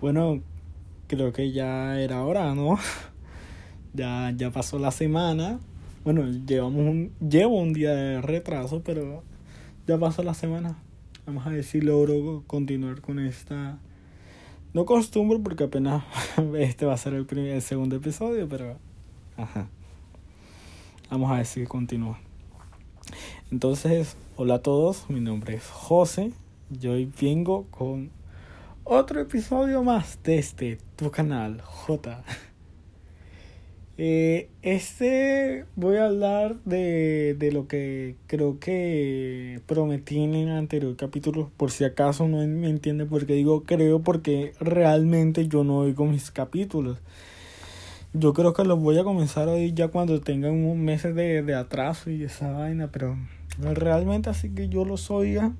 Bueno, creo que ya era hora, ¿no? ya, ya pasó la semana. Bueno, llevamos un, llevo un día de retraso, pero ya pasó la semana. Vamos a ver si logro continuar con esta. No costumbre, porque apenas este va a ser el, primer, el segundo episodio, pero. Ajá. Vamos a ver si continúa. Entonces, hola a todos, mi nombre es José. Yo hoy vengo con otro episodio más de este tu canal J. Eh, este voy a hablar de, de lo que creo que prometí en el anterior capítulo. Por si acaso no me entiende porque digo creo porque realmente yo no oigo mis capítulos. Yo creo que los voy a comenzar hoy ya cuando tengan un mes de, de atraso y esa vaina, pero realmente así que yo los oiga,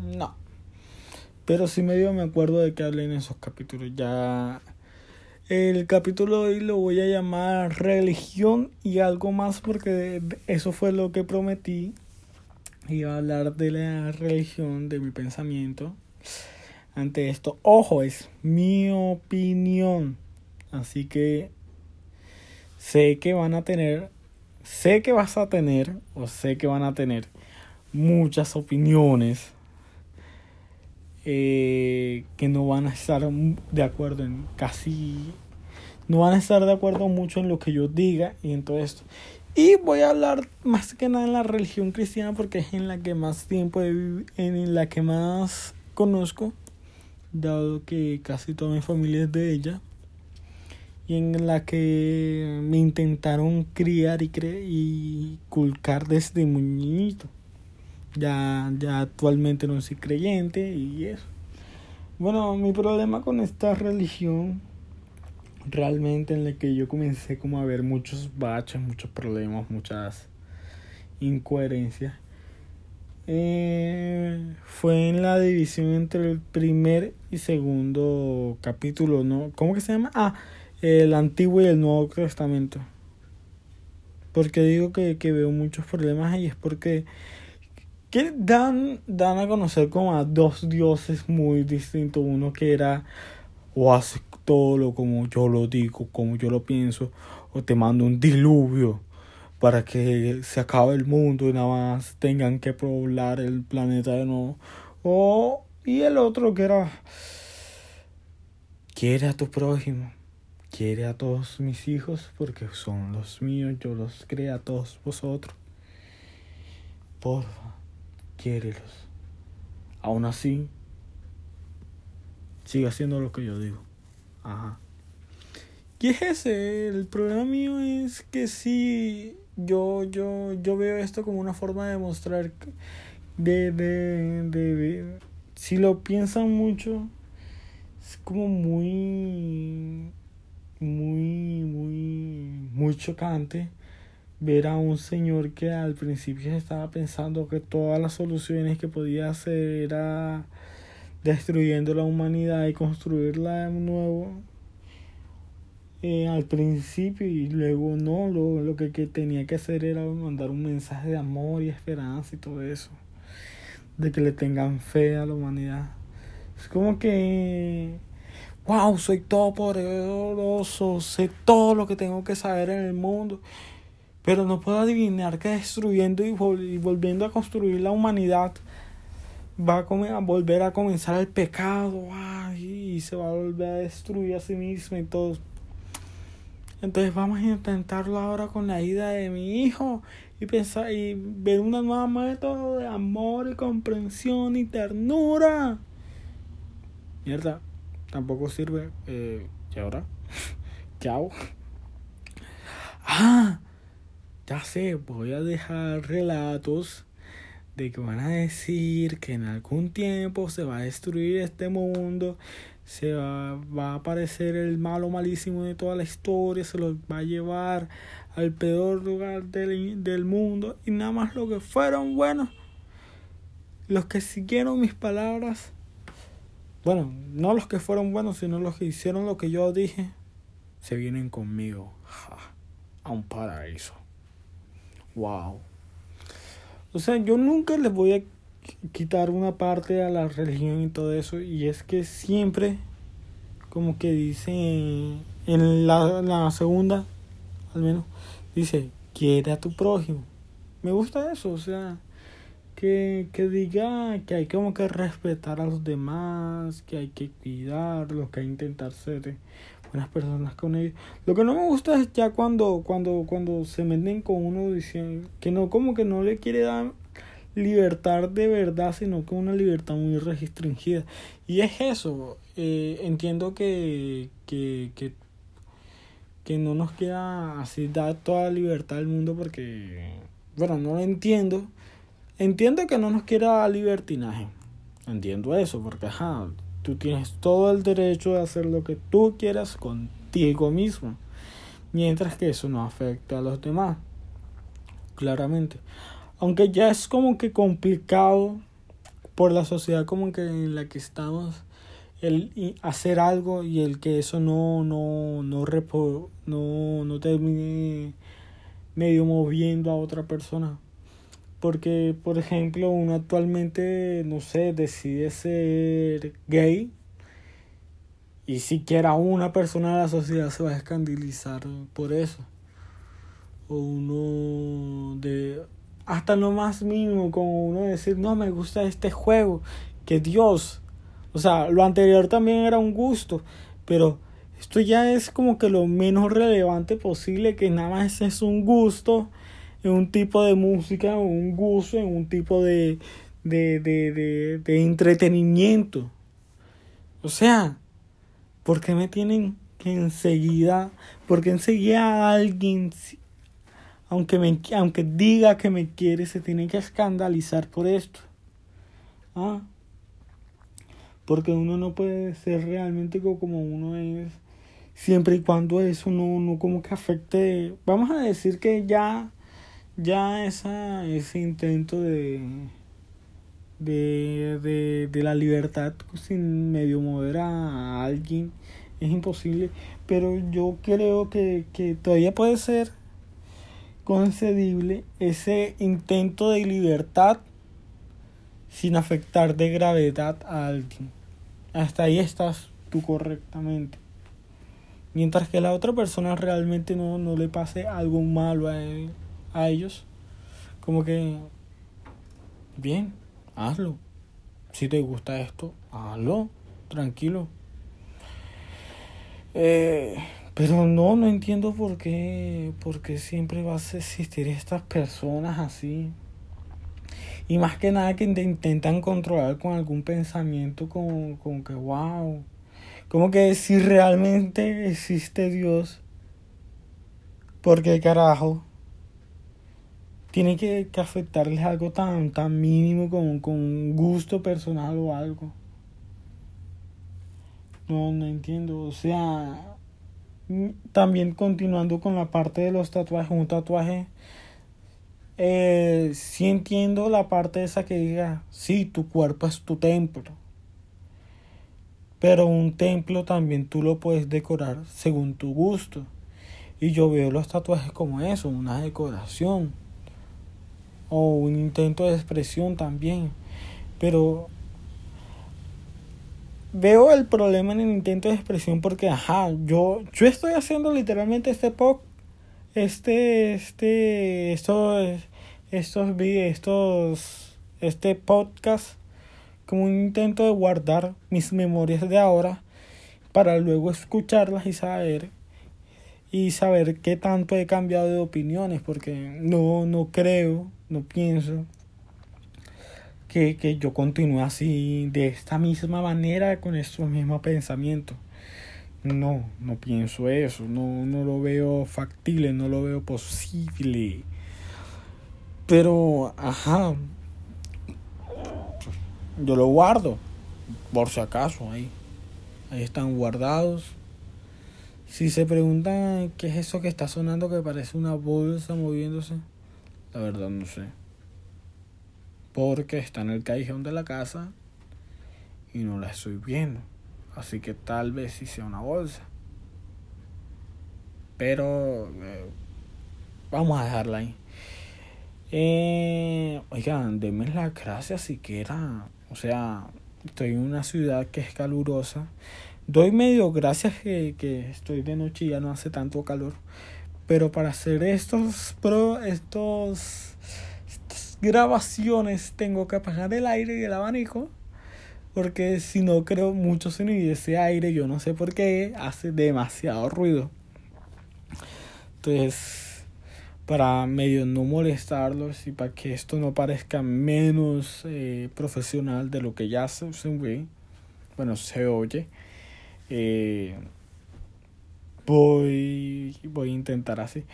no. Pero sí medio me acuerdo de que hablé en esos capítulos. Ya el capítulo de hoy lo voy a llamar religión y algo más porque eso fue lo que prometí. Iba a hablar de la religión, de mi pensamiento. Ante esto, ojo, es mi opinión. Así que sé que van a tener, sé que vas a tener, o sé que van a tener muchas opiniones eh, que no van a estar de acuerdo en casi no van a estar de acuerdo mucho en lo que yo diga y en todo esto. Y voy a hablar más que nada en la religión cristiana porque es en la que más tiempo he en la que más conozco dado que casi toda mi familia es de ella y en la que me intentaron criar y, cre y culcar desde muy niñito ya, ya actualmente no soy creyente y eso. Bueno, mi problema con esta religión, realmente en la que yo comencé como a ver muchos baches, muchos problemas, muchas incoherencias, eh, fue en la división entre el primer y segundo capítulo, ¿no? ¿Cómo que se llama? Ah, el Antiguo y el Nuevo Testamento. Porque digo que, que veo muchos problemas ahí es porque que dan, dan a conocer como a dos dioses muy distintos. Uno que era o hace todo lo como yo lo digo, como yo lo pienso, o te mando un diluvio para que se acabe el mundo y nada más tengan que poblar el planeta de nuevo. O, y el otro que era, quiere a tu prójimo, quiere a todos mis hijos porque son los míos, yo los creé a todos vosotros. Porfa quiérelos. Aún así, sigue haciendo lo que yo digo. Ajá. ¿Qué es ese? El problema mío es que sí, yo, yo, yo veo esto como una forma de mostrar de, de, de, si lo piensan mucho, es como muy, muy, muy, muy chocante ver a un señor que al principio estaba pensando que todas las soluciones que podía hacer era destruyendo la humanidad y construirla de nuevo eh, al principio y luego no, lo, lo que, que tenía que hacer era mandar un mensaje de amor y esperanza y todo eso, de que le tengan fe a la humanidad. Es como que, wow, soy todo poderoso, sé todo lo que tengo que saber en el mundo pero no puedo adivinar que destruyendo y, volviendo a construir la humanidad va a, volver a comenzar el pecado y se va a volver a destruir a sí mismo y todo. Entonces vamos a intentarlo ahora con la ida de mi hijo y pensar y ver una nueva método de amor y comprensión y ternura. Mierda, tampoco sirve. Eh, ¿Y ahora? Chao. Ah, ya sé, voy a dejar relatos de que van a decir que en algún tiempo se va a destruir este mundo, se va, va, a aparecer el malo malísimo de toda la historia, se los va a llevar al peor lugar del, del mundo y nada más los que fueron buenos, los que siguieron mis palabras, bueno, no los que fueron buenos, sino los que hicieron lo que yo dije, se vienen conmigo a un paraíso. Wow. O sea, yo nunca les voy a quitar una parte a la religión y todo eso. Y es que siempre, como que dice en la, la segunda, al menos, dice, quiere a tu prójimo. Me gusta eso, o sea, que, que diga que hay como que respetar a los demás, que hay que cuidarlos, que hay que intentar ser buenas personas con ellos. Lo que no me gusta es ya cuando, cuando, cuando se meten con uno diciendo que no, como que no le quiere dar libertad de verdad, sino que una libertad muy restringida. Y es eso, eh, entiendo que, que, que, que no nos queda así dar toda la libertad del mundo porque, bueno, no lo entiendo. Entiendo que no nos quiera libertinaje. Entiendo eso, porque ajá, tú tienes todo el derecho de hacer lo que tú quieras contigo mismo. Mientras que eso no afecte a los demás. Claramente aunque ya es como que complicado por la sociedad como que en la que estamos el hacer algo y el que eso no no no repo, no no termine medio moviendo a otra persona porque por ejemplo uno actualmente no sé decide ser gay y siquiera una persona de la sociedad se va a escandalizar por eso. O uno de hasta lo más mínimo, como uno decir, no me gusta este juego, que Dios, o sea, lo anterior también era un gusto, pero esto ya es como que lo menos relevante posible, que nada más es un gusto en un tipo de música, un gusto en un tipo de, de, de, de, entretenimiento. O sea, ¿por qué me tienen que enseguida, porque enseguida alguien aunque, me, aunque diga que me quiere, se tiene que escandalizar por esto. ¿Ah? Porque uno no puede ser realmente como uno es, siempre y cuando eso no, no como que afecte. Vamos a decir que ya, ya esa, ese intento de, de, de, de la libertad sin medio mover a alguien es imposible. Pero yo creo que, que todavía puede ser concedible ese intento de libertad sin afectar de gravedad a alguien. Hasta ahí estás tú correctamente. Mientras que la otra persona realmente no, no le pase algo malo a, a ellos. Como que, bien, hazlo. Si te gusta esto, hazlo. Tranquilo. Eh, pero no, no entiendo por qué, por qué siempre vas a existir estas personas así. Y más que nada que te intentan controlar con algún pensamiento como, como que, wow. Como que si realmente existe Dios, ¿por qué carajo? Tiene que, que afectarles algo tan, tan mínimo con un gusto personal o algo. No, no entiendo. O sea, también continuando con la parte de los tatuajes, un tatuaje, eh, sí entiendo la parte esa que diga, sí, tu cuerpo es tu templo. Pero un templo también tú lo puedes decorar según tu gusto. Y yo veo los tatuajes como eso, una decoración. O un intento de expresión también. Pero veo el problema en el intento de expresión porque, ajá, yo, yo estoy haciendo literalmente este pop, este, este, estos, estos, estos, este podcast como un intento de guardar mis memorias de ahora para luego escucharlas y saber y saber qué tanto he cambiado de opiniones porque no no creo no pienso que, que yo continúe así de esta misma manera con estos mismos pensamientos. No, no pienso eso, no, no lo veo factible, no lo veo posible. Pero, ajá, yo lo guardo, por si acaso, ahí. Ahí están guardados. Si se preguntan qué es eso que está sonando que parece una bolsa moviéndose, la verdad no sé porque está en el callejón de la casa y no la estoy viendo. Así que tal vez sí sea una bolsa. Pero eh, vamos a dejarla ahí. Eh, oigan, denme la gracia siquiera. O sea, estoy en una ciudad que es calurosa. Doy medio gracias que, que estoy de noche y ya no hace tanto calor. Pero para hacer estos pro, estos, grabaciones tengo que apagar el aire y el abanico. Porque si no creo mucho sonido y ese aire, yo no sé por qué, hace demasiado ruido. Entonces, para medio no molestarlos y para que esto no parezca menos eh, profesional de lo que ya se, se bueno, se oye, eh, voy, voy a intentar así.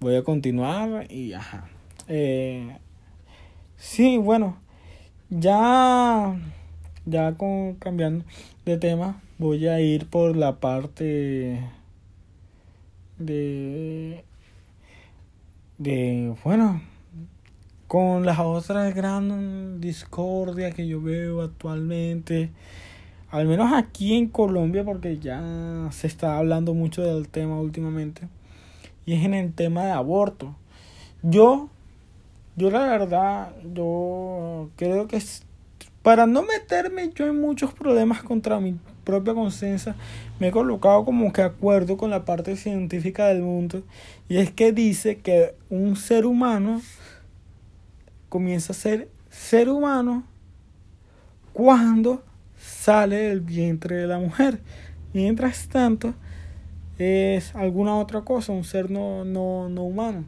Voy a continuar y ajá. Eh, sí, bueno, ya, ya con, cambiando de tema, voy a ir por la parte de, de, bueno, con las otras grandes discordias que yo veo actualmente al menos aquí en Colombia, porque ya se está hablando mucho del tema últimamente, y es en el tema de aborto. Yo, yo la verdad, yo creo que para no meterme yo en muchos problemas contra mi propia conciencia, me he colocado como que acuerdo con la parte científica del mundo, y es que dice que un ser humano comienza a ser ser humano cuando sale del vientre de la mujer. Mientras tanto, es alguna otra cosa, un ser no, no, no humano.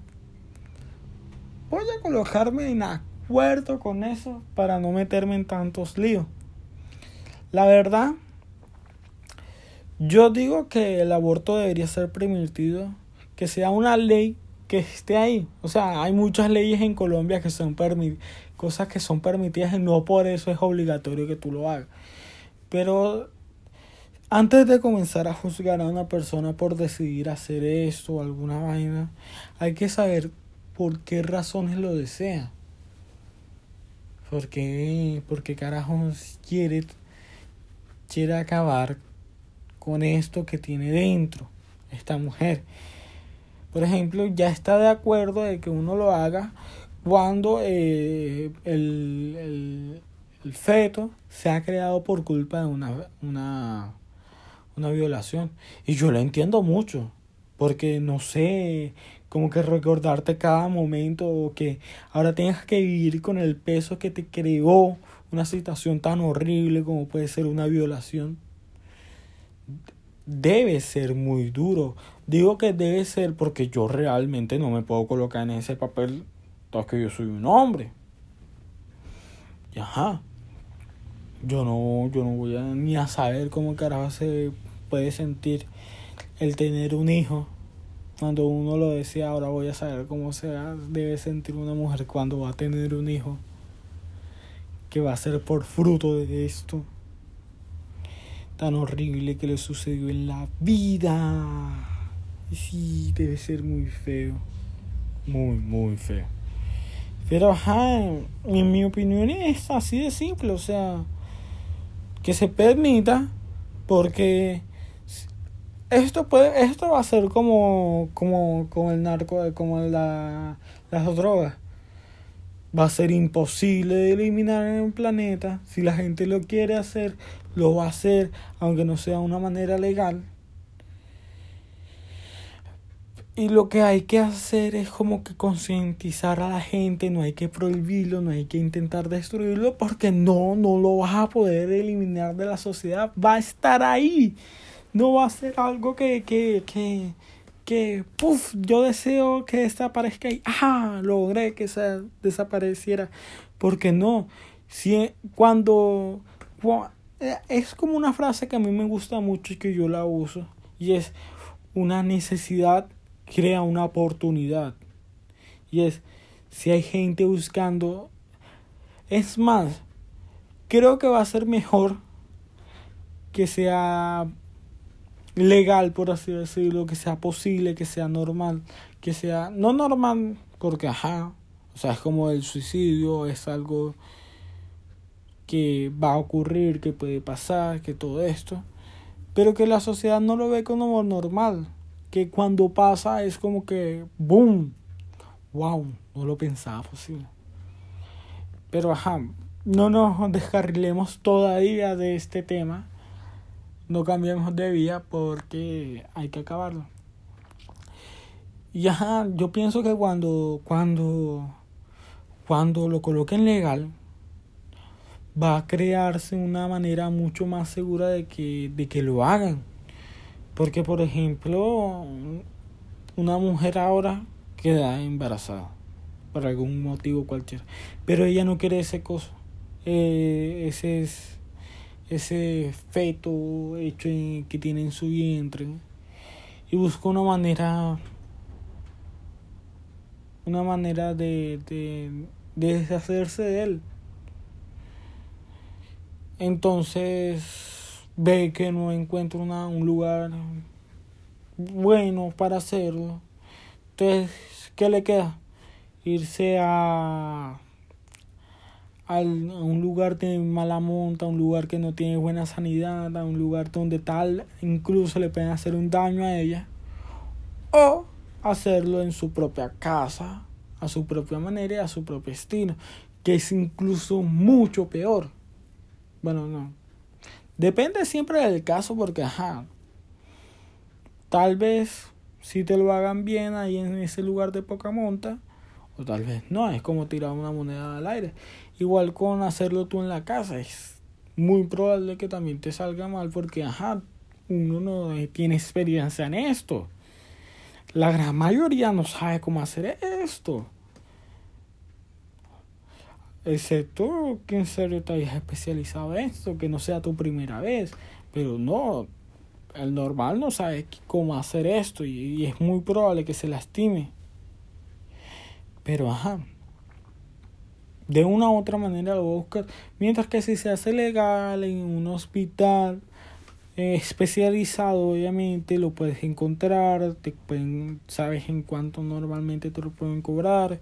Voy a colocarme en acuerdo con eso para no meterme en tantos líos. La verdad, yo digo que el aborto debería ser permitido, que sea una ley que esté ahí. O sea, hay muchas leyes en Colombia que son permitidas, cosas que son permitidas y no por eso es obligatorio que tú lo hagas. Pero antes de comenzar a juzgar a una persona por decidir hacer esto o alguna vaina, hay que saber por qué razones lo desea. ¿Por qué, por qué carajos quiere, quiere acabar con esto que tiene dentro esta mujer? Por ejemplo, ya está de acuerdo de que uno lo haga cuando eh, el, el, el feto se ha creado por culpa de una, una, una violación. Y yo lo entiendo mucho, porque no sé, como que recordarte cada momento o que ahora tengas que vivir con el peso que te creó una situación tan horrible como puede ser una violación. Debe ser muy duro. Digo que debe ser porque yo realmente no me puedo colocar en ese papel, que yo soy un hombre. Ajá yo no, yo no voy a, ni a saber cómo carajo se puede sentir el tener un hijo. Cuando uno lo decía, ahora voy a saber cómo se debe sentir una mujer cuando va a tener un hijo. Que va a ser por fruto de esto. Tan horrible que le sucedió en la vida. Sí, debe ser muy feo. Muy, muy feo. Pero ajá, en mi opinión es así de simple, o sea, que se permita porque esto puede esto va a ser como como con el narco como la, las drogas. Va a ser imposible de eliminar en el planeta. Si la gente lo quiere hacer lo va a hacer aunque no sea una manera legal y lo que hay que hacer es como que concientizar a la gente, no hay que prohibirlo, no hay que intentar destruirlo, porque no, no lo vas a poder eliminar de la sociedad, va a estar ahí. No va a ser algo que, que, que, que, puff, yo deseo que desaparezca y, ah, logré que se desapareciera. Porque no, si cuando, es como una frase que a mí me gusta mucho y que yo la uso, y es una necesidad crea una oportunidad. Y es, si hay gente buscando, es más, creo que va a ser mejor que sea legal, por así decirlo, que sea posible, que sea normal, que sea, no normal, porque ajá, o sea, es como el suicidio, es algo que va a ocurrir, que puede pasar, que todo esto, pero que la sociedad no lo ve como normal que cuando pasa es como que boom, wow, no lo pensaba posible. Pero ajá, no nos descarrilemos todavía de este tema. no cambiemos de vía porque hay que acabarlo. Y ajá, yo pienso que cuando, cuando, cuando lo coloquen legal, va a crearse una manera mucho más segura de que, de que lo hagan. Porque, por ejemplo, una mujer ahora queda embarazada por algún motivo cualquiera, pero ella no quiere ese coso, eh, ese ese feto hecho que tiene en su vientre y busca una manera una manera de, de, de deshacerse de él. Entonces ve que no encuentra una, un lugar bueno para hacerlo. Entonces, ¿qué le queda? Irse a, a un lugar de mala monta, un lugar que no tiene buena sanidad, a un lugar donde tal incluso le pueden hacer un daño a ella. O hacerlo en su propia casa, a su propia manera y a su propio estilo, que es incluso mucho peor. Bueno, no. Depende siempre del caso porque, ajá, tal vez si te lo hagan bien ahí en ese lugar de poca monta, o tal vez no, es como tirar una moneda al aire. Igual con hacerlo tú en la casa, es muy probable que también te salga mal porque, ajá, uno no tiene experiencia en esto. La gran mayoría no sabe cómo hacer esto. Excepto que en serio te hayas especializado en esto, que no sea tu primera vez. Pero no, el normal no sabe cómo hacer esto y, es muy probable que se lastime. Pero ajá, de una u otra manera lo buscas. Mientras que si se hace legal en un hospital eh, especializado, obviamente lo puedes encontrar, te pueden, sabes en cuánto normalmente te lo pueden cobrar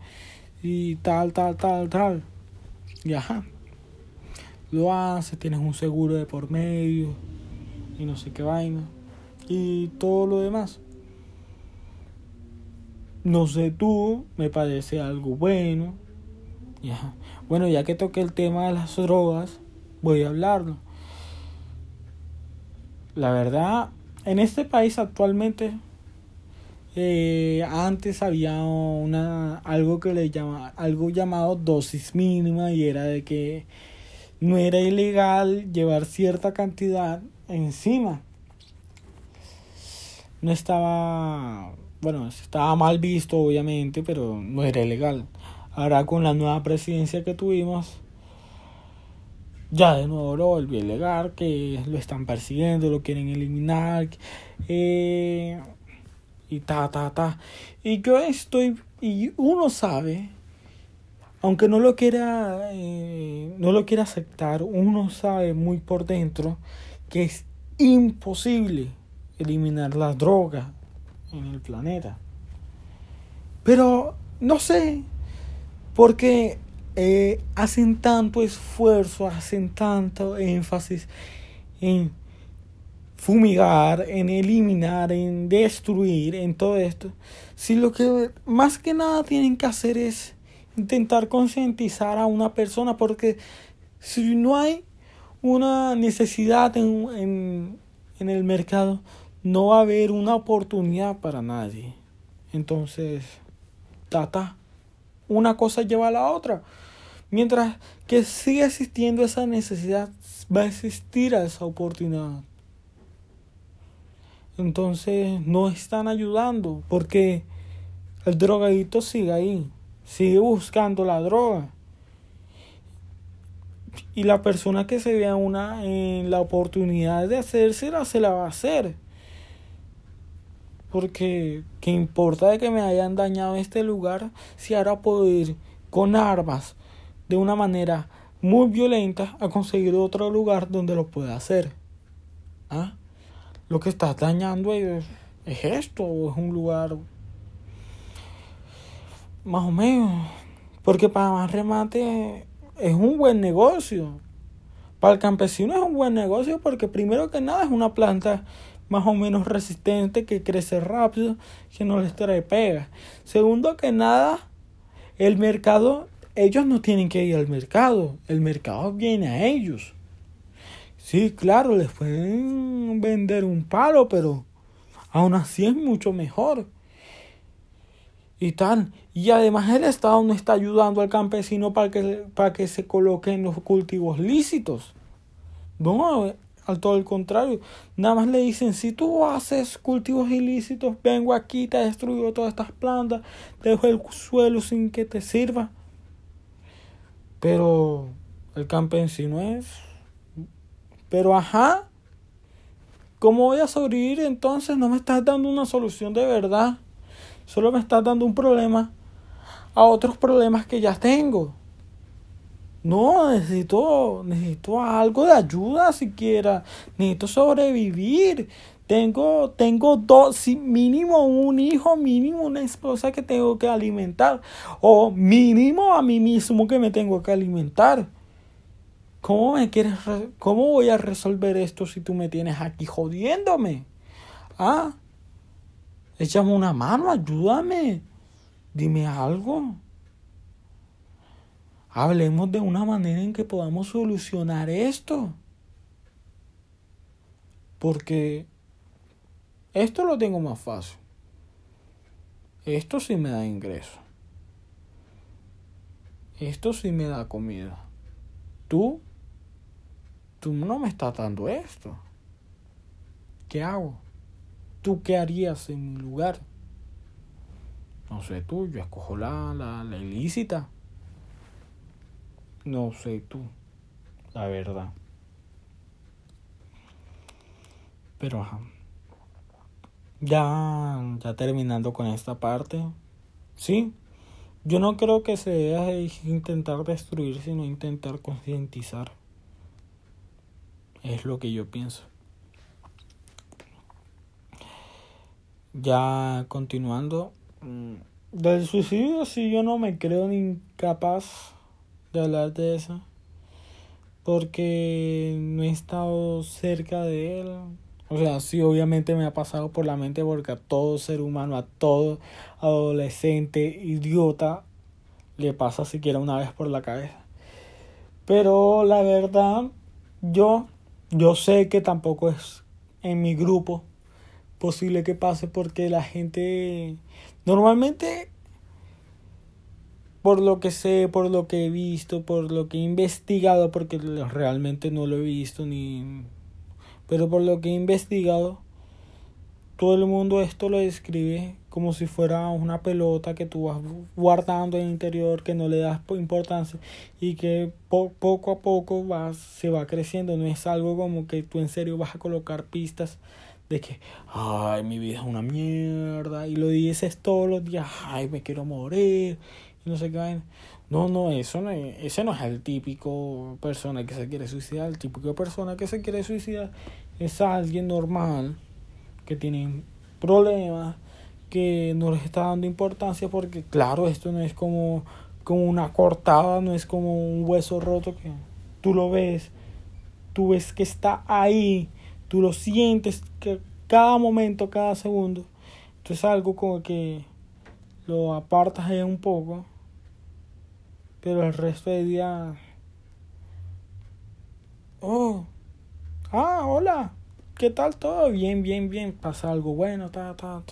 y tal, tal, tal, tal. Y ajá, lo haces, tienes un seguro de por medio y no sé qué vaina. Y todo lo demás. No sé tú, me parece algo bueno. Bueno, ya que toqué el tema de las drogas, voy a hablarlo. La verdad, en este país actualmente eh, antes había una algo que le llama algo llamado dosis mínima y era de que no era ilegal llevar cierta cantidad encima. No estaba bueno estaba mal visto obviamente pero no era ilegal. Ahora con la nueva presidencia que tuvimos ya de nuevo lo volvió ilegal que lo están persiguiendo lo quieren eliminar eh, y ta, ta, ta. Y yo estoy, y uno sabe, aunque no lo quiera, eh, no lo quiera aceptar, uno sabe muy por dentro que es imposible eliminar la droga en el planeta. Pero no sé, porque eh, hacen tanto esfuerzo, hacen tanto énfasis en fumigar, en eliminar, en destruir, en todo esto, si lo que más que nada tienen que hacer es intentar concientizar a una persona, porque si no hay una necesidad en, en, en el mercado, no va a haber una oportunidad para nadie. Entonces, tata, una cosa lleva a la otra. Mientras que siga existiendo esa necesidad, va a existir esa oportunidad entonces no están ayudando porque el drogadito sigue ahí, sigue buscando la droga. Y la persona que se vea una en la oportunidad de hacérsela, se la va a hacer. Porque, ¿qué importa de que me hayan dañado este lugar si ahora puedo ir con armas de una manera muy violenta a conseguir otro lugar donde lo pueda hacer? ¿Ah? Lo que estás dañando es, esto, o es un lugar más o menos. Porque para más remate es un buen negocio. Para el campesino es un buen negocio porque primero que nada es una planta más o menos resistente que crece rápido, que no les trae pega. Segundo que nada, el mercado, ellos no tienen que ir al mercado, el mercado viene a ellos. Sí, claro, les pueden vender un palo, pero aún así es mucho mejor. Y tal. Y además el Estado no está ayudando al campesino para que, para que se coloquen los cultivos lícitos. No, al todo el contrario. Nada más le dicen, si tú haces cultivos ilícitos, vengo aquí, te destruyo todas estas plantas, dejo el suelo sin que te sirva. Pero el campesino es pero ajá, ¿cómo voy a sobrevivir entonces? No me estás dando una solución de verdad. Solo me estás dando un problema a otros problemas que ya tengo. No, necesito, necesito algo de ayuda siquiera. Necesito sobrevivir. Tengo, tengo dos, mínimo un hijo, mínimo una esposa que tengo que alimentar. O mínimo a mí mismo que me tengo que alimentar. ¿Cómo me quieres cómo voy a resolver esto si tú me tienes aquí jodiéndome? Ah, échame una mano, ayúdame. Dime algo. Hablemos de una manera en que podamos solucionar esto. Porque esto lo tengo más fácil. Esto sí me da ingreso. Esto sí me da comida. Tú tú no me estás dando esto. ¿Qué hago? ¿Tú qué harías en mi lugar? No sé tú, yo escojo la, la, la ilícita. No sé tú, la verdad. Pero ajá. Ya, ya terminando con esta parte. Sí, yo no creo que se deba intentar destruir, sino intentar concientizar. Es lo que yo pienso. Ya continuando. Mm, del suicidio sí yo no me creo ni incapaz de hablar de eso. Porque no he estado cerca de él. O sea, sí, obviamente me ha pasado por la mente porque a todo ser humano, a todo adolescente, idiota, le pasa siquiera una vez por la cabeza. Pero la verdad, yo yo sé que tampoco es en mi grupo posible que pase porque la gente normalmente por lo que sé, por lo que he visto, por lo que he investigado, porque realmente no lo he visto ni pero por lo que he investigado todo el mundo esto lo describe como si fuera una pelota que tú vas guardando en el interior, que no le das importancia y que poco a poco vas, se va creciendo. No es algo como que tú en serio vas a colocar pistas de que, ay, mi vida es una mierda y lo dices todos los días, ay, me quiero morir y no sé qué. No, no, eso no es, ese no es el típico persona que se quiere suicidar. El típico persona que se quiere suicidar es alguien normal que tienen problemas, que no les está dando importancia porque claro, esto no es como, como una cortada, no es como un hueso roto que tú lo ves, tú ves que está ahí, tú lo sientes que cada momento, cada segundo. Esto es algo como que lo apartas ahí un poco, pero el resto del día... Oh, ah, hola. ¿qué tal todo? Bien, bien, bien, pasa algo bueno, ta, ta,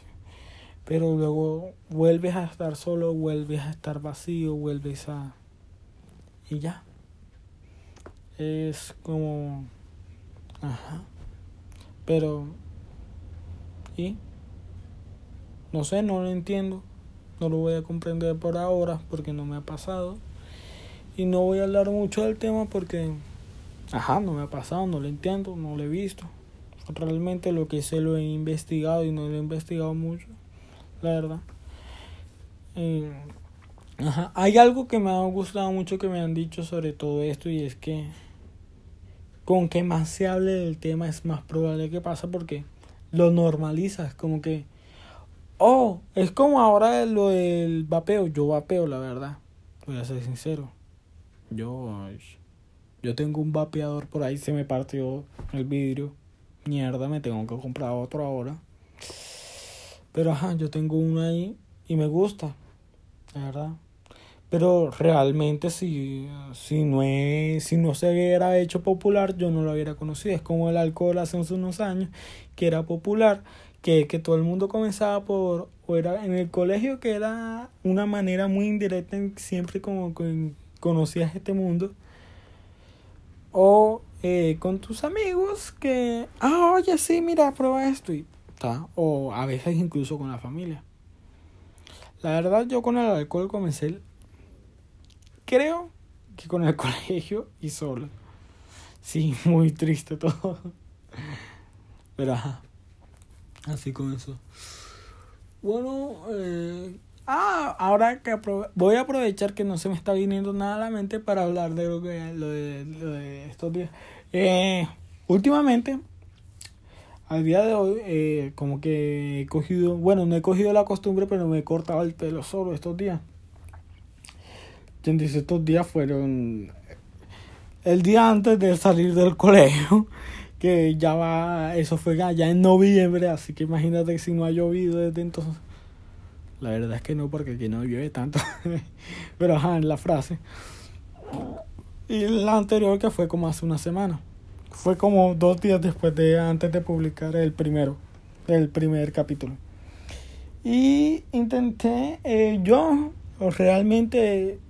Pero luego vuelves a estar solo, vuelves a estar vacío, vuelves a... Y ya. Es como... Ajá. Pero... ¿Y? No sé, no lo entiendo. No lo voy a comprender por ahora porque no me ha pasado. Y no voy a hablar mucho del tema porque... Ajá, no me ha pasado, no lo entiendo, no lo he visto realmente lo que sé lo he investigado y no lo he investigado mucho, la verdad. Eh, ajá. Hay algo que me ha gustado mucho que me han dicho sobre todo esto y es que con que más se hable del tema es más probable que pasa porque lo normalizas, como que, oh, es como ahora lo del vapeo, yo vapeo la verdad, voy a ser sincero, yo, yo tengo un vapeador por ahí, se me partió el vidrio mierda, me tengo que comprar otro ahora. Pero ajá, yo tengo uno ahí y me gusta, la verdad. Pero realmente si, si, no si no se hubiera hecho popular, yo no lo hubiera conocido. Es como el alcohol hace unos años, que era popular, que, que todo el mundo comenzaba por, o era en el colegio, que era una manera muy indirecta, siempre como conocías este mundo. O eh, con tus amigos que, ah, oye, sí, mira, prueba esto. Y, O a veces incluso con la familia. La verdad, yo con el alcohol comencé Creo que con el colegio y solo. Sí, muy triste todo. Pero ajá. Así eso. Bueno, eh, ah, ahora que voy a aprovechar que no se me está viniendo nada a la mente para hablar de lo, que, lo, de, lo de estos días. Eh, últimamente, al día de hoy, eh, como que he cogido, bueno, no he cogido la costumbre, pero me he cortado el pelo solo estos días dice estos días fueron el día antes de salir del colegio, que ya va, eso fue ya en noviembre, así que imagínate si no ha llovido desde entonces. La verdad es que no, porque aquí no llueve tanto. Pero ajá, en la frase. Y la anterior que fue como hace una semana. Fue como dos días después de antes de publicar el primero, el primer capítulo. Y intenté, eh, yo realmente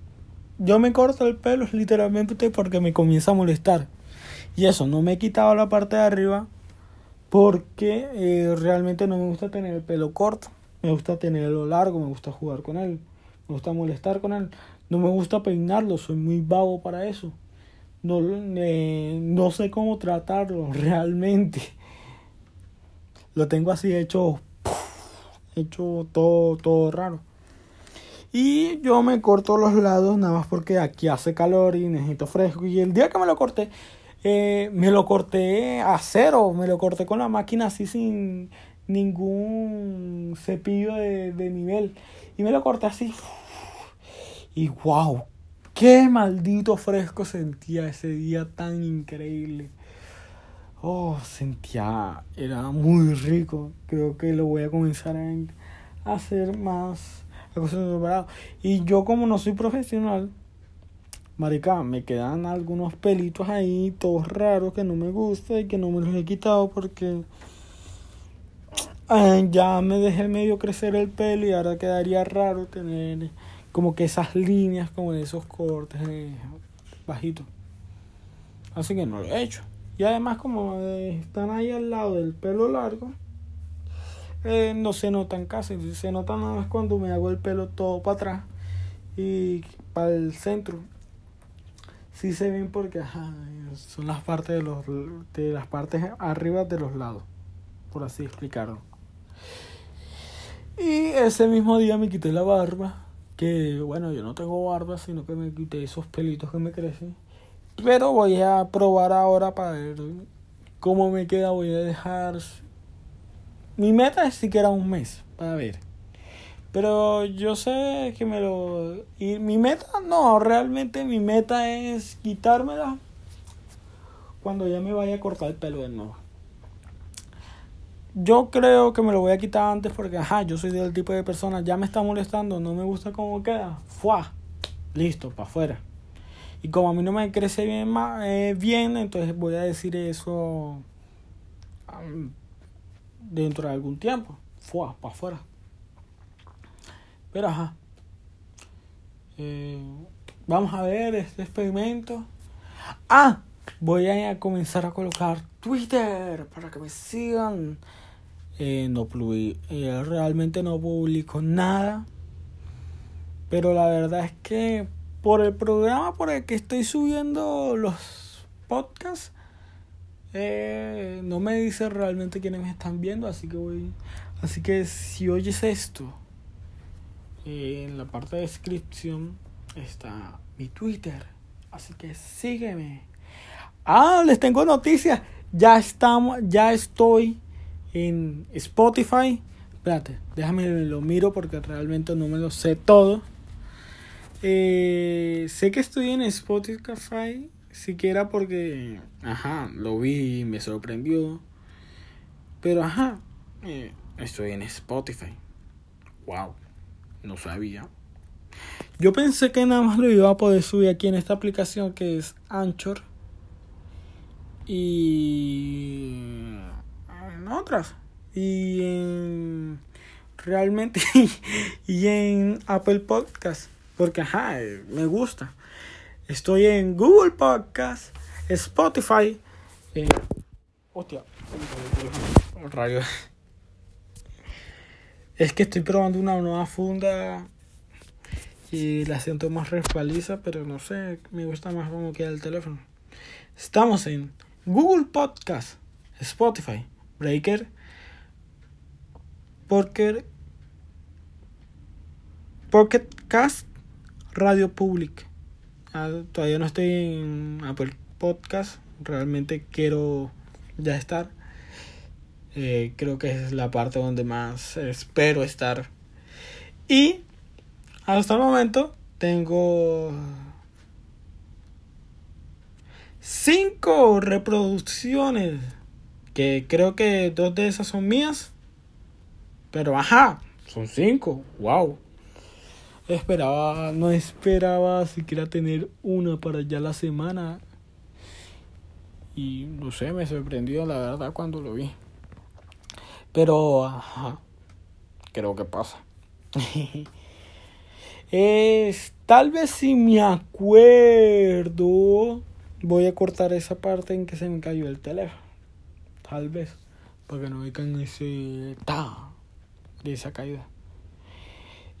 yo me corto el pelo literalmente porque me comienza a molestar. Y eso, no me he quitado la parte de arriba porque eh, realmente no me gusta tener el pelo corto. Me gusta tenerlo largo, me gusta jugar con él, me gusta molestar con él. No me gusta peinarlo, soy muy vago para eso. No, eh, no sé cómo tratarlo realmente. Lo tengo así hecho, hecho todo, todo raro. Y yo me corto los lados nada más porque aquí hace calor y necesito fresco. Y el día que me lo corté, eh, me lo corté a cero. Me lo corté con la máquina así sin ningún cepillo de, de nivel. Y me lo corté así. Y wow, qué maldito fresco sentía ese día tan increíble. Oh, sentía, era muy rico. Creo que lo voy a comenzar a hacer más y yo como no soy profesional, marica, me quedan algunos pelitos ahí, todos raros, que no me gusta y que no me los he quitado porque eh, ya me dejé medio crecer el pelo y ahora quedaría raro tener como que esas líneas, como esos cortes bajitos. Así que no lo he hecho. Y además como eh, están ahí al lado del pelo largo, eh, no se notan casi, se notan nada más cuando me hago el pelo todo para atrás y para el centro. Sí se ven porque son las partes de los de las partes arriba de los lados, por así explicarlo. Y ese mismo día me quité la barba, que bueno, yo no tengo barba, sino que me quité esos pelitos que me crecen. Pero voy a probar ahora para ver cómo me queda, voy a dejar mi meta es siquiera un mes para ver. Pero yo sé que me lo... Y mi meta, no, realmente mi meta es quitármela cuando ya me vaya a cortar el pelo de nuevo. Yo creo que me lo voy a quitar antes porque, ajá, yo soy del tipo de persona, ya me está molestando, no me gusta cómo queda. ¡Fua! Listo, para afuera. Y como a mí no me crece bien, eh, bien entonces voy a decir eso dentro de algún tiempo. Fue para afuera. Pero ajá. Eh, vamos a ver este experimento. Ah, voy a comenzar a colocar Twitter para que me sigan. Eh, no eh, realmente no publico nada. Pero la verdad es que por el programa por el que estoy subiendo los podcasts, eh, no me dice realmente quiénes me están viendo, así que voy. Así que si oyes esto, eh, en la parte de descripción está mi Twitter. Así que sígueme. Ah, les tengo noticias. Ya estamos, ya estoy en Spotify. Espérate, déjame lo miro porque realmente no me lo sé todo. Eh, sé que estoy en Spotify siquiera porque, ajá, lo vi y me sorprendió. Pero, ajá, eh, estoy en Spotify. Wow, no sabía. Yo pensé que nada más lo iba a poder subir aquí en esta aplicación que es Anchor. Y otras. Y en realmente y en Apple Podcast. Porque ajá, me gusta. Estoy en Google Podcast, Spotify. Eh, hostia, radio. Es que estoy probando una nueva funda y la siento más respaliza, pero no sé, me gusta más cómo queda el teléfono. Estamos en Google Podcast, Spotify, Breaker, Porker, Pocket Cast, Radio Public. Ah, todavía no estoy en Apple Podcast, realmente quiero ya estar. Eh, creo que es la parte donde más espero estar. Y hasta el momento tengo cinco reproducciones. Que creo que dos de esas son mías. Pero ajá, son cinco. Wow. Esperaba, no esperaba siquiera tener una para ya la semana. Y no sé, me sorprendió la verdad cuando lo vi. Pero, ajá, creo que pasa. Es, tal vez si me acuerdo, voy a cortar esa parte en que se me cayó el teléfono. Tal vez, para que no vean ese ta de esa caída.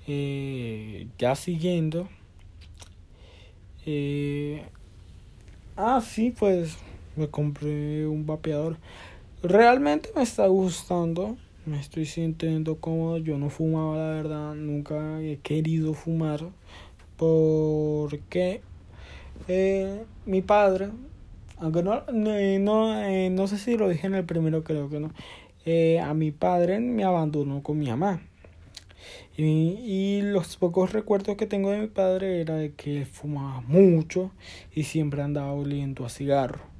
Eh, ya siguiendo. Eh, ah, sí, pues me compré un vapeador. Realmente me está gustando me estoy sintiendo cómodo. Yo no fumaba, la verdad, nunca he querido fumar porque eh, mi padre, aunque no, no, eh, no sé si lo dije en el primero, creo que no, eh, a mi padre me abandonó con mi mamá. Y, y, los pocos recuerdos que tengo de mi padre era de que fumaba mucho y siempre andaba oliendo a cigarro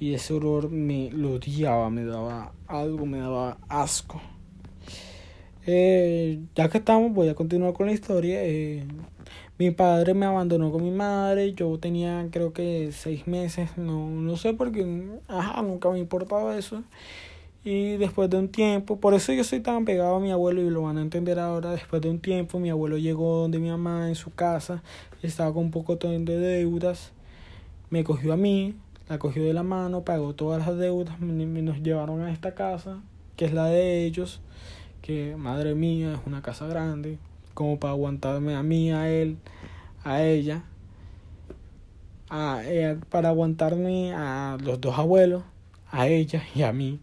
y ese olor me lo odiaba, me daba algo, me daba asco. Eh, ya que estamos, voy a continuar con la historia. Mi padre me abandonó con mi madre, yo tenía creo que seis meses, no, no sé por qué, ajá, nunca me importaba eso. Y después de un tiempo, por eso yo soy tan pegado a mi abuelo y lo van a entender ahora, después de un tiempo mi abuelo llegó donde mi mamá en su casa, estaba con un poco de deudas, me cogió a mí, la cogió de la mano, pagó todas las deudas, nos llevaron a esta casa, que es la de ellos, que madre mía, es una casa grande, como para aguantarme a mí, a él, a ella, a, eh, para aguantarme a los dos abuelos, a ella y a mí,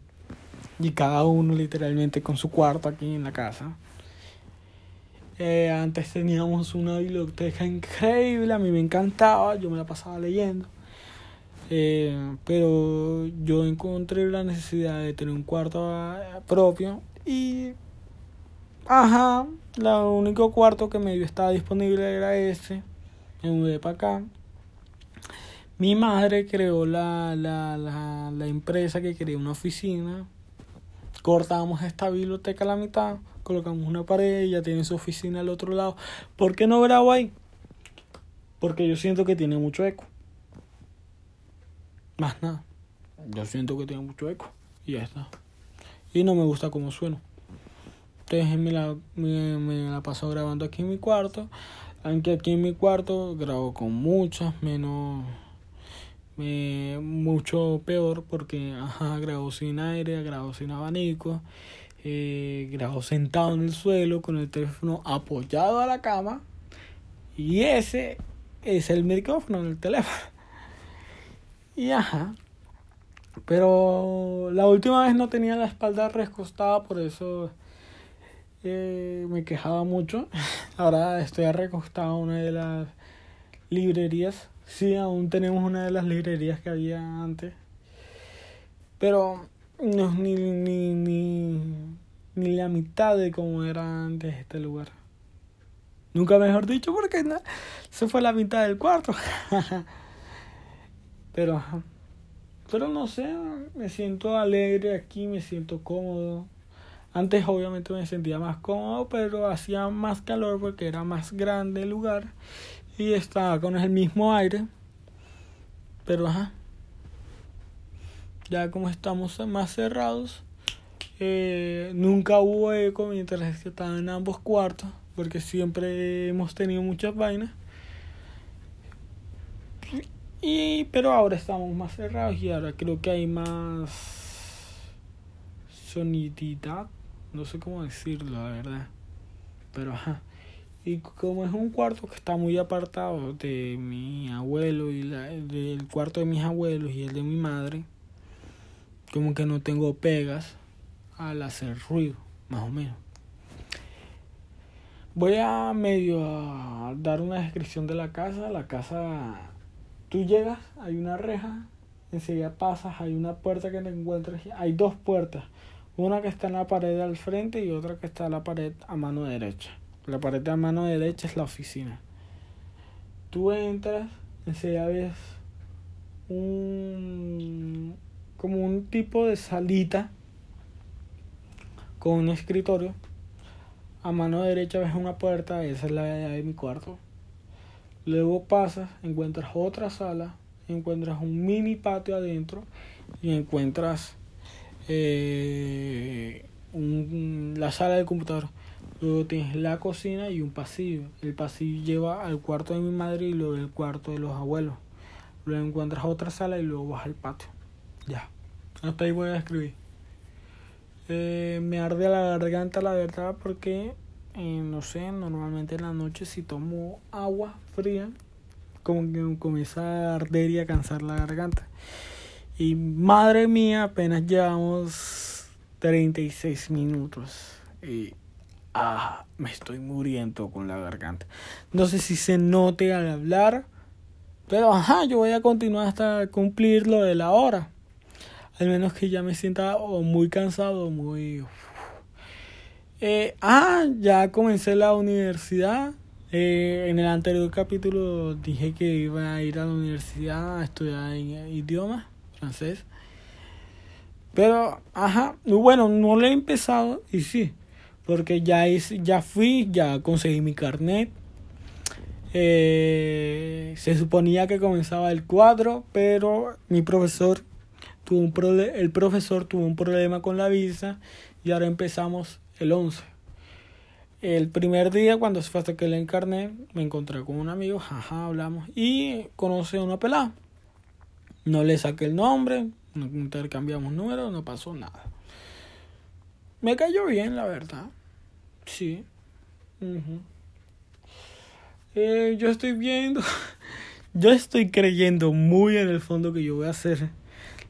y cada uno literalmente con su cuarto aquí en la casa. Eh, antes teníamos una biblioteca increíble, a mí me encantaba, yo me la pasaba leyendo. Eh, pero yo encontré la necesidad de tener un cuarto propio y ajá, el único cuarto que me estaba disponible era ese. Me mudé para acá. Mi madre creó la, la, la, la empresa que quería una oficina. Cortamos esta biblioteca a la mitad, colocamos una pared, ya tiene su oficina al otro lado. ¿Por qué no grabo ahí? Porque yo siento que tiene mucho eco. Más nada. Yo siento que tiene mucho eco. Y ya está. Y no me gusta cómo sueno. Entonces me la, me, me la paso grabando aquí en mi cuarto. Aunque aquí en mi cuarto grabo con muchas menos. Me, mucho peor porque ajá, grabo sin aire, grabo sin abanico, eh, grabo sentado en el suelo con el teléfono apoyado a la cama y ese es el micrófono del teléfono. Y ajá. Pero la última vez no tenía la espalda recostada, por eso me quejaba mucho. Ahora estoy recostado en una de las librerías. Sí, aún tenemos una de las librerías que había antes. Pero no es ni, ni, ni, ni la mitad de como era antes este lugar. Nunca mejor dicho, porque no, se fue la mitad del cuarto. Pero, pero no sé, me siento alegre aquí, me siento cómodo. Antes obviamente me sentía más cómodo, pero hacía más calor porque era más grande el lugar y estaba con el mismo aire. Pero ajá, ya como estamos más cerrados, eh, nunca hubo eco mientras estaba en ambos cuartos, porque siempre hemos tenido muchas vainas. Y, pero ahora estamos más cerrados y ahora creo que hay más sonididad, no sé cómo decirlo, la verdad. Pero ajá. Y como es un cuarto que está muy apartado de mi abuelo y la, del cuarto de mis abuelos y el de mi madre, como que no tengo pegas al hacer ruido, más o menos. Voy a medio a dar una descripción de la casa. La casa, tú llegas, hay una reja, enseguida pasas, hay una puerta que te encuentras, hay dos puertas, una que está en la pared al frente y otra que está en la pared a mano derecha. La pared a mano derecha es la oficina. Tú entras, enseguida ves un como un tipo de salita con un escritorio. A mano derecha ves una puerta, esa es la de mi cuarto. Luego pasas, encuentras otra sala, encuentras un mini patio adentro y encuentras eh, un, la sala del computador. Luego tienes la cocina y un pasillo. El pasillo lleva al cuarto de mi madre y luego el cuarto de los abuelos. Luego encuentras otra sala y luego vas al patio. Ya. Hasta ahí voy a escribir. Eh, me arde la garganta, la verdad, porque, eh, no sé, normalmente en la noche si tomo agua fría, como que comienza a arder y a cansar la garganta. Y madre mía, apenas llevamos 36 minutos. Y ah, me estoy muriendo con la garganta. No sé si se note al hablar, pero ajá, yo voy a continuar hasta cumplir lo de la hora. Al menos que ya me sienta muy cansado, muy... Eh, ah, ya comencé la universidad. Eh, en el anterior capítulo dije que iba a ir a la universidad a estudiar idiomas, francés. Pero, ajá, bueno, no lo he empezado y sí, porque ya, ya fui, ya conseguí mi carnet. Eh, se suponía que comenzaba el 4, pero mi profesor tuvo un el profesor tuvo un problema con la visa y ahora empezamos el 11. El primer día, cuando se fue hasta que le encarné, me encontré con un amigo, jaja, hablamos y conocí a una pelada. No le saqué el nombre, no intercambiamos números, no pasó nada. Me cayó bien, la verdad. Sí. eh, yo estoy viendo, yo estoy creyendo muy en el fondo que yo voy a hacer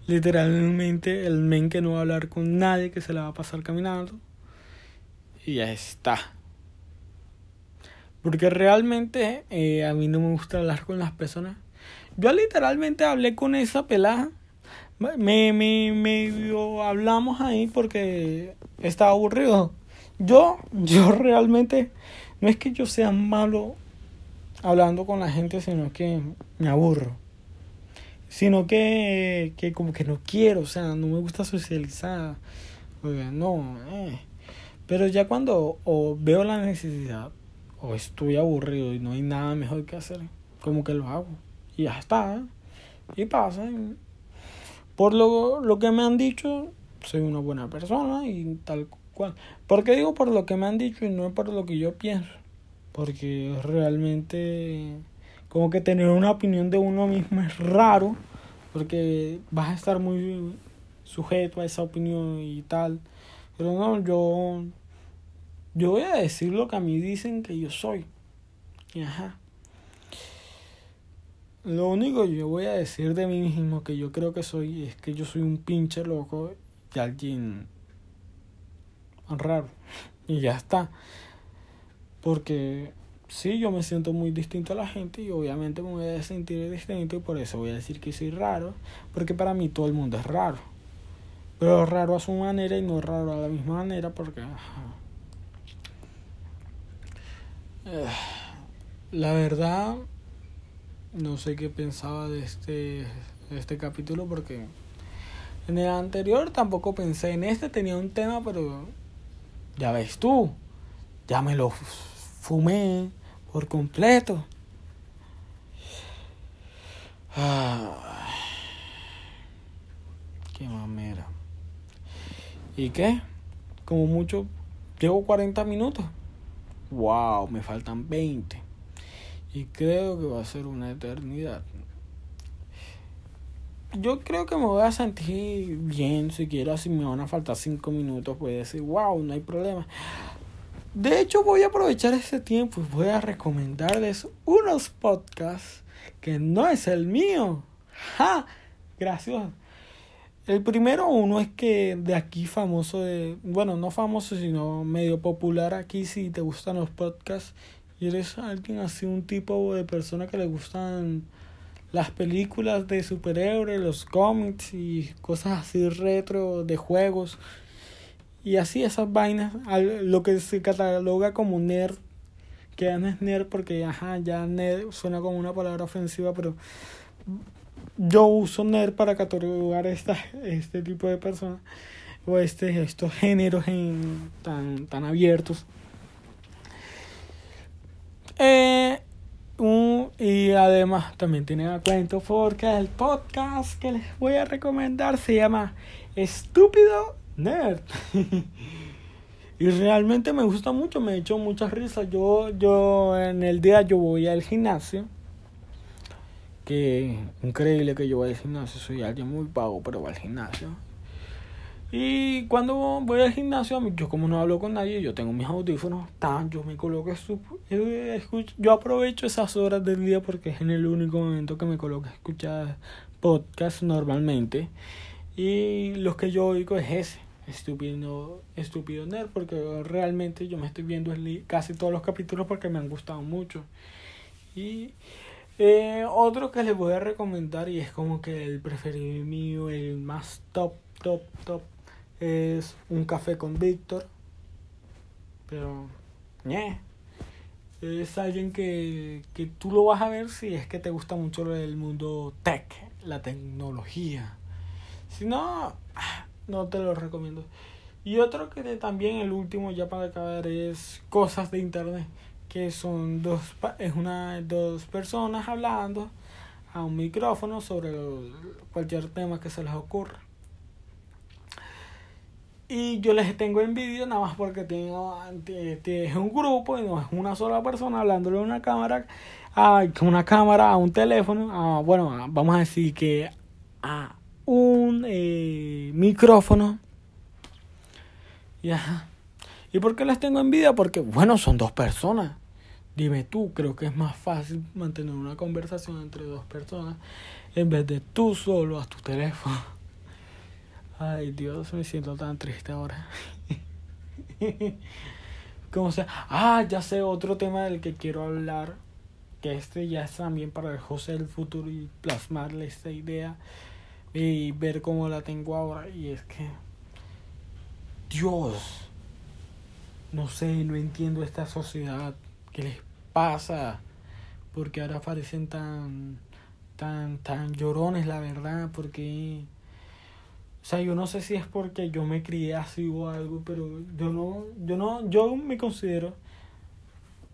literalmente el men que no va a hablar con nadie, que se la va a pasar caminando. Y ya está. Porque realmente eh, a mí no me gusta hablar con las personas. Yo literalmente hablé con esa pelada. Me, me, me hablamos ahí porque estaba aburrido. Yo, yo realmente, no es que yo sea malo hablando con la gente, sino que me aburro sino que, que como que no quiero, o sea, no me gusta socializar, no, eh. pero ya cuando o veo la necesidad o estoy aburrido y no hay nada mejor que hacer, como que lo hago y ya está, y pasa. Por lo, lo que me han dicho, soy una buena persona y tal cual. ¿Por qué digo por lo que me han dicho y no por lo que yo pienso? Porque realmente como que tener una opinión de uno mismo es raro, porque vas a estar muy sujeto a esa opinión y tal. Pero no, yo, yo voy a decir lo que a mí dicen que yo soy. Ajá. Lo único que yo voy a decir de mí mismo que yo creo que soy es que yo soy un pinche loco y alguien raro. Y ya está. Porque sí, yo me siento muy distinto a la gente y obviamente me voy a sentir distinto y por eso voy a decir que soy raro, porque para mí todo el mundo es raro. Pero raro a su manera y no raro a la misma manera porque... Eh, la verdad, no sé qué pensaba de este, este capítulo porque en el anterior tampoco pensé en este, tenía un tema, pero ya ves tú, ya me lo fumé por completo. Qué mamera. ¿Y qué? Como mucho, llevo 40 minutos. Wow, me faltan 20. Y creo que va a ser una eternidad. Yo creo que me voy a sentir bien siquiera si me van a faltar 5 minutos. Puede decir, wow, no hay problema. De hecho, voy a aprovechar este tiempo y voy a recomendarles unos podcasts que no es el mío. ¡Ja! Gracioso. El primero uno es que de aquí famoso de, bueno, no famoso, sino medio popular aquí si te gustan los podcasts y eres alguien así, un tipo de persona que le gustan las películas de superhéroes, los cómics y cosas así retro de juegos y así esas vainas, lo que se cataloga como nerd que ya no es nerd porque, ajá, ya nerd suena como una palabra ofensiva, pero yo uso nerd para catalogar esta, este tipo de personas o este, estos géneros en, tan, tan abiertos. Eh, y además también tiene a cuento porque el podcast que les voy a recomendar se llama Estúpido Nerd. Y realmente me gusta mucho, me he hecho muchas risas. Yo, yo en el día yo voy al gimnasio. Que increíble que yo voy al gimnasio, soy alguien muy pago, pero voy al gimnasio. Y cuando voy al gimnasio, yo como no hablo con nadie, yo tengo mis audífonos, tan, yo me coloco, escucho, yo aprovecho esas horas del día porque es en el único momento que me coloco a escuchar podcast normalmente. Y los que yo oigo es ese estúpido, estúpido nerd, porque realmente yo me estoy viendo casi todos los capítulos porque me han gustado mucho. Y eh, otro que les voy a recomendar, y es como que el preferido mío, el más top, top, top, es Un Café con Víctor. Pero, ñe. Es alguien que, que tú lo vas a ver si es que te gusta mucho el mundo tech, la tecnología. Si no, no te lo recomiendo. Y otro que también, el último ya para acabar, es Cosas de Internet, que son dos, es una, dos personas hablando a un micrófono sobre cualquier tema que se les ocurra. Y yo les tengo envidia nada más porque tengo, es un grupo y no es una sola persona hablándole a una cámara, a una cámara, a un teléfono, bueno, vamos a decir que a un eh, micrófono. Ya. ¿Y por qué les tengo envidia? Porque, bueno, son dos personas. Dime tú, creo que es más fácil mantener una conversación entre dos personas en vez de tú solo a tu teléfono. Ay, Dios, me siento tan triste ahora. ¿Cómo sea? Ah, ya sé otro tema del que quiero hablar. Que este ya es también para el José del futuro y plasmarle esta idea y ver cómo la tengo ahora. Y es que, Dios, no sé, no entiendo esta sociedad. ¿Qué les pasa? Porque ahora parecen tan, tan, tan llorones, la verdad. Porque, sea, yo no sé si es porque yo me crié así o algo, pero yo no, yo no, yo me considero,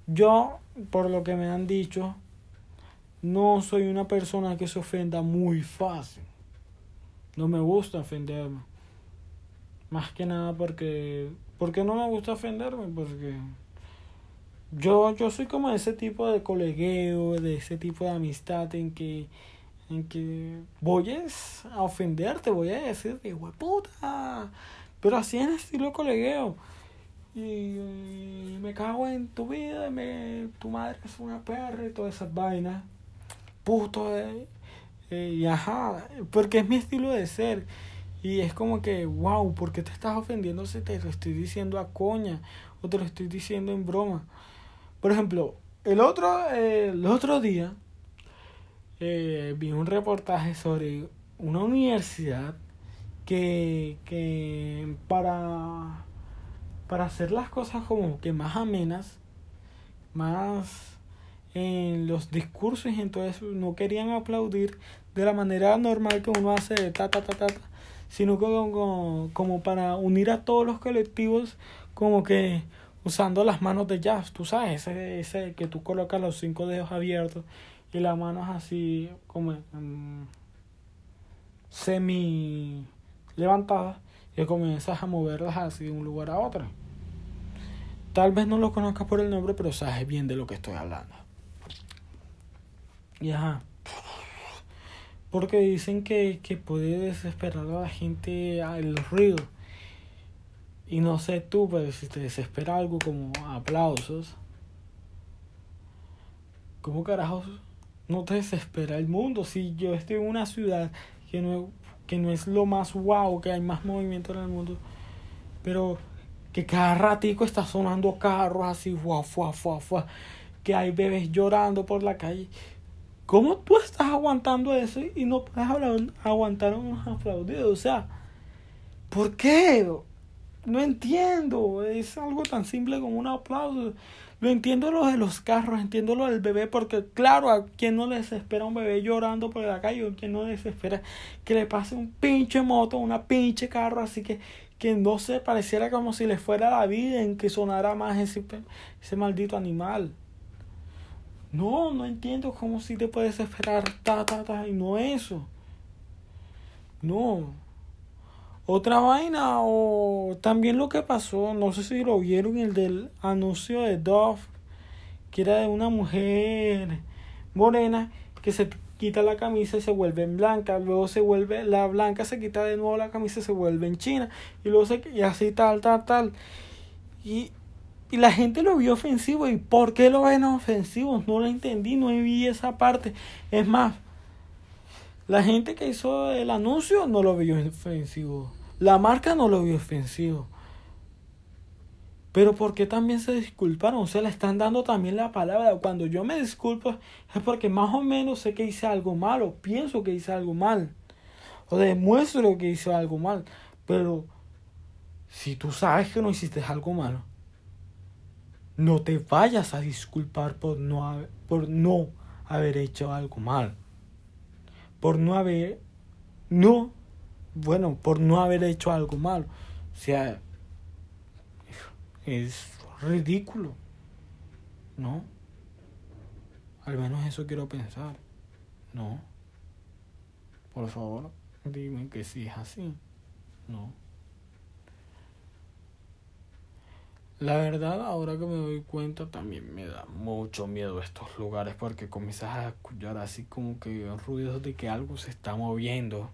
yo, por lo que me han dicho, no soy una persona que se ofenda muy fácil. No me gusta ofenderme. Más que nada porque... ¿Por qué no me gusta ofenderme? Porque yo, yo soy como ese tipo de colegueo, de ese tipo de amistad en que, en que voy a ofenderte, voy a decirte, puta. Pero así en estilo colegueo. Y, me cago en tu vida, me, tu madre es una perra y todas esas vainas. Puto, eh. Eh, y ajá, porque es mi estilo de ser. Y es como que, wow, ¿por qué te estás ofendiendo si te lo estoy diciendo a coña o te lo estoy diciendo en broma? Por ejemplo, el otro, el otro día eh, vi un reportaje sobre una universidad que, que para, para hacer las cosas como que más amenas, más en los discursos y entonces no querían aplaudir de la manera normal que uno hace de ta ta ta ta, sino como, como para unir a todos los colectivos, como que usando las manos de jazz, tú sabes, ese, ese que tú colocas los cinco dedos abiertos y las manos así como semi levantadas y comienzas a moverlas así de un lugar a otro. Tal vez no lo conozcas por el nombre, pero sabes bien de lo que estoy hablando. Y ajá. Porque dicen que, que puede desesperar a la gente el ruido. Y no sé tú, pero si te desespera algo como aplausos, ¿cómo carajos no te desespera el mundo? Si yo estoy en una ciudad que no, que no es lo más guau, que hay más movimiento en el mundo, pero que cada ratico está sonando carros así, guau, fuá, fuá, fuá, que hay bebés llorando por la calle. ¿Cómo tú estás aguantando eso y no puedes aguantar unos aplaudidos? O sea, ¿por qué? No entiendo. Es algo tan simple como un aplauso. Lo entiendo lo de los carros, entiendo lo del bebé, porque claro, a quien no desespera un bebé llorando por la calle, o quien no desespera que le pase un pinche moto, una pinche carro, así que que no se pareciera como si le fuera la vida en que sonara más ese, ese maldito animal. No, no entiendo cómo si te puedes esperar ta ta ta y no eso. No. Otra vaina o también lo que pasó, no sé si lo vieron, el del anuncio de Dove, que era de una mujer morena que se quita la camisa y se vuelve en blanca, luego se vuelve, la blanca se quita de nuevo la camisa y se vuelve en china, y luego se, y así tal, tal, tal. Y, y la gente lo vio ofensivo, ¿y por qué lo ven ofensivo? No lo entendí, no vi esa parte. Es más, la gente que hizo el anuncio no lo vio ofensivo. La marca no lo vio ofensivo. Pero ¿por qué también se disculparon? O sea, le están dando también la palabra. Cuando yo me disculpo es porque más o menos sé que hice algo malo. Pienso que hice algo mal. O demuestro que hice algo mal. Pero si tú sabes que no hiciste algo malo, no te vayas a disculpar por no, por no haber hecho algo mal por no haber, no, bueno, por no haber hecho algo malo. O sea, es ridículo, ¿no? Al menos eso quiero pensar, ¿no? Por favor, dime que sí es así, ¿no? La verdad, ahora que me doy cuenta, también me da mucho miedo estos lugares porque comienzas a escuchar así como que ruidos de que algo se está moviendo.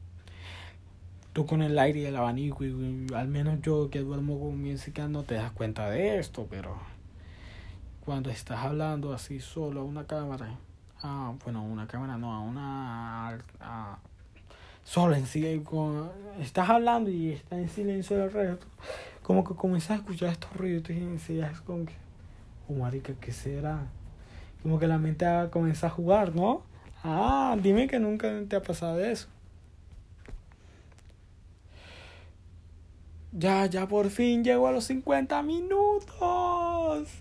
Tú con el aire y el abanico, y, al menos yo que duermo con música no te das cuenta de esto, pero cuando estás hablando así solo a una cámara, ah, bueno, una cámara no, a una. Solo en sí, estás hablando y está en silencio el resto como que comienzas a escuchar estos ruidos y es como que, oh marica, ¿qué será? Como que la mente comienza a jugar, ¿no? Ah, dime que nunca te ha pasado eso. Ya, ya por fin llego a los 50 minutos.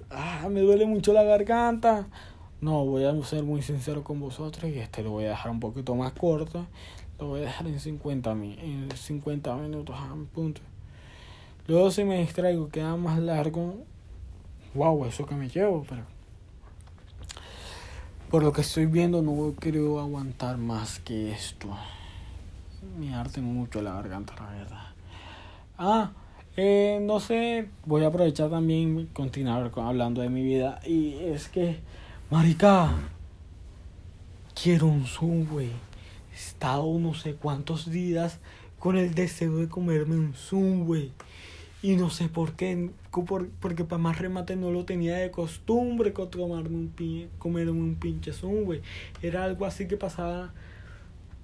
Ah, me duele mucho la garganta. No, voy a ser muy sincero con vosotros y este lo voy a dejar un poquito más corto. Lo voy a dejar en 50, en 50 minutos, a punto. Luego si me distraigo, queda más largo. Wow, eso que me llevo, pero por lo que estoy viendo no quiero aguantar más que esto. Me arte mucho la garganta, la verdad. Ah, eh, no sé, voy a aprovechar también continuar hablando de mi vida. Y es que, marica, quiero un subway. He estado no sé cuántos días con el deseo de comerme un subway. Y no sé por qué, porque para más remate no lo tenía de costumbre tomarme un comerme un pinche güey. Era algo así que pasaba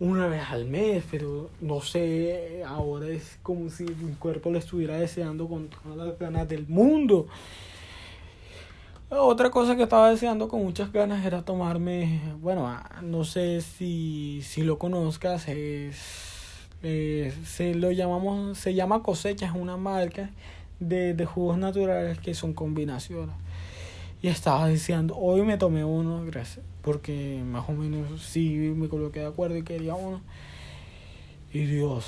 una vez al mes, pero no sé, ahora es como si mi cuerpo lo estuviera deseando con todas las ganas del mundo. Otra cosa que estaba deseando con muchas ganas era tomarme, bueno, no sé si, si lo conozcas, es eh, se lo llamamos, se llama cosecha, es una marca de, de jugos naturales que son combinaciones. Y estaba diciendo, hoy me tomé uno, gracias, porque más o menos sí me coloqué de acuerdo y quería uno. Y Dios,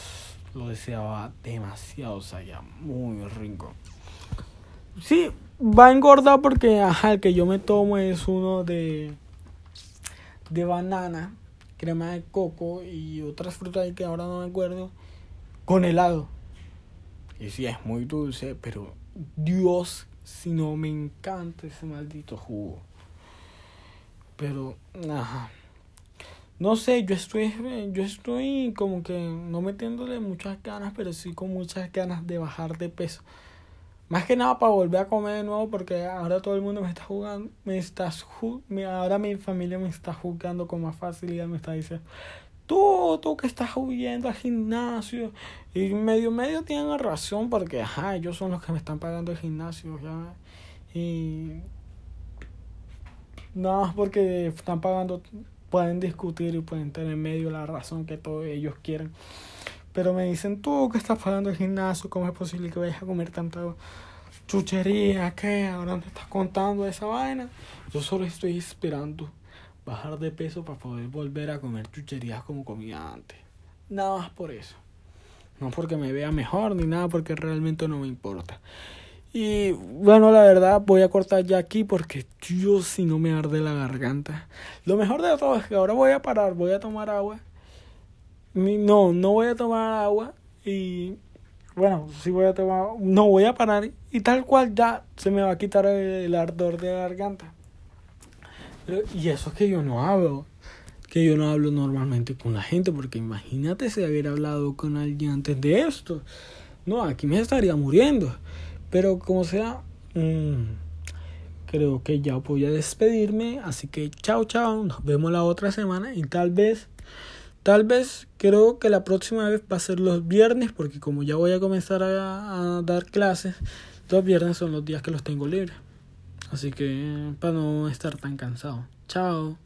lo deseaba demasiado, o sea, ya muy rico. Sí, va a engordar porque ajá, el que yo me tomo es uno de de banana, crema de coco y otras frutas que ahora no me acuerdo con helado. Y sí, es muy dulce, pero Dios, si no me encanta ese maldito jugo. Pero, ajá. No sé, yo estoy, yo estoy como que no metiéndole muchas ganas, pero sí con muchas ganas de bajar de peso. Más que nada para volver a comer de nuevo porque ahora todo el mundo me está jugando, me está ahora mi familia me está jugando con más facilidad, me está diciendo, tú, tú que estás huyendo al gimnasio. Y medio medio tienen razón porque, ajá, ellos son los que me están pagando el gimnasio, ya. Y nada más porque están pagando, pueden discutir y pueden tener en medio la razón que todos ellos quieren. Pero me dicen, tú que estás pagando el gimnasio, ¿cómo es posible que vayas a comer tanta chuchería? ¿Qué? Ahora me estás contando esa vaina. Yo solo estoy esperando bajar de peso para poder volver a comer chucherías como comía antes. Nada más por eso. No porque me vea mejor ni nada, porque realmente no me importa. Y bueno, la verdad voy a cortar ya aquí porque yo si no me arde la garganta. Lo mejor de todo es que ahora voy a parar, voy a tomar agua no, no voy a tomar agua y bueno, sí voy a tomar, no voy a parar y tal cual ya se me va a quitar el, ardor de la garganta. y eso es que yo no hablo, que yo no hablo normalmente con la gente, porque imagínate si hubiera hablado con alguien antes de esto. No, aquí me estaría muriendo. Pero como sea, mmm, creo que ya voy a despedirme. Así que chao, chao. Nos vemos la otra semana y tal vez Tal vez creo que la próxima vez va a ser los viernes, porque como ya voy a comenzar a, dar clases, los viernes son los días que los tengo libres. Así que para no estar tan cansado. Chao.